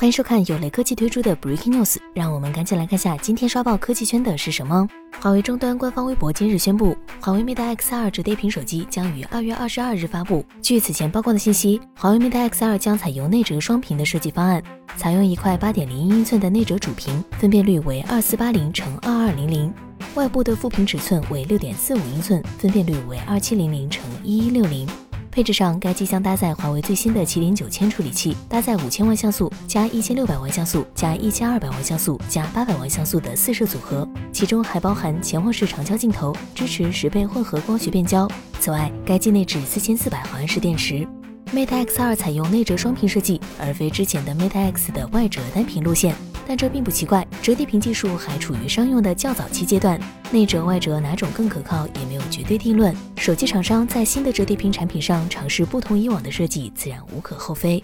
欢迎收看有雷科技推出的 Breaking News，让我们赶紧来看下今天刷爆科技圈的是什么。华为终端官方微博今日宣布，华为 Mate X2 折叠屏手机将于二月二十二日发布。据此前曝光的信息，华为 Mate X2 将采用内折双屏的设计方案，采用一块八点零一英寸的内折主屏，分辨率为二四八零乘二二零零，外部的副屏尺寸为六点四五英寸，分辨率为二七零零乘一一六零。配置上，该机将搭载华为最新的麒麟九千处理器，搭载五千万像素加一千六百万像素加一千二百万像素加八百万像素的四摄组合，其中还包含潜望式长焦镜头，支持十倍混合光学变焦。此外，该机内置四千四百毫安时电池。Mate X2 采用内折双屏设计，而非之前的 Mate X 的外折单屏路线。但这并不奇怪，折叠屏技术还处于商用的较早期阶段，内折外折哪种更可靠也没有绝对定论。手机厂商在新的折叠屏产品上尝试不同以往的设计，自然无可厚非。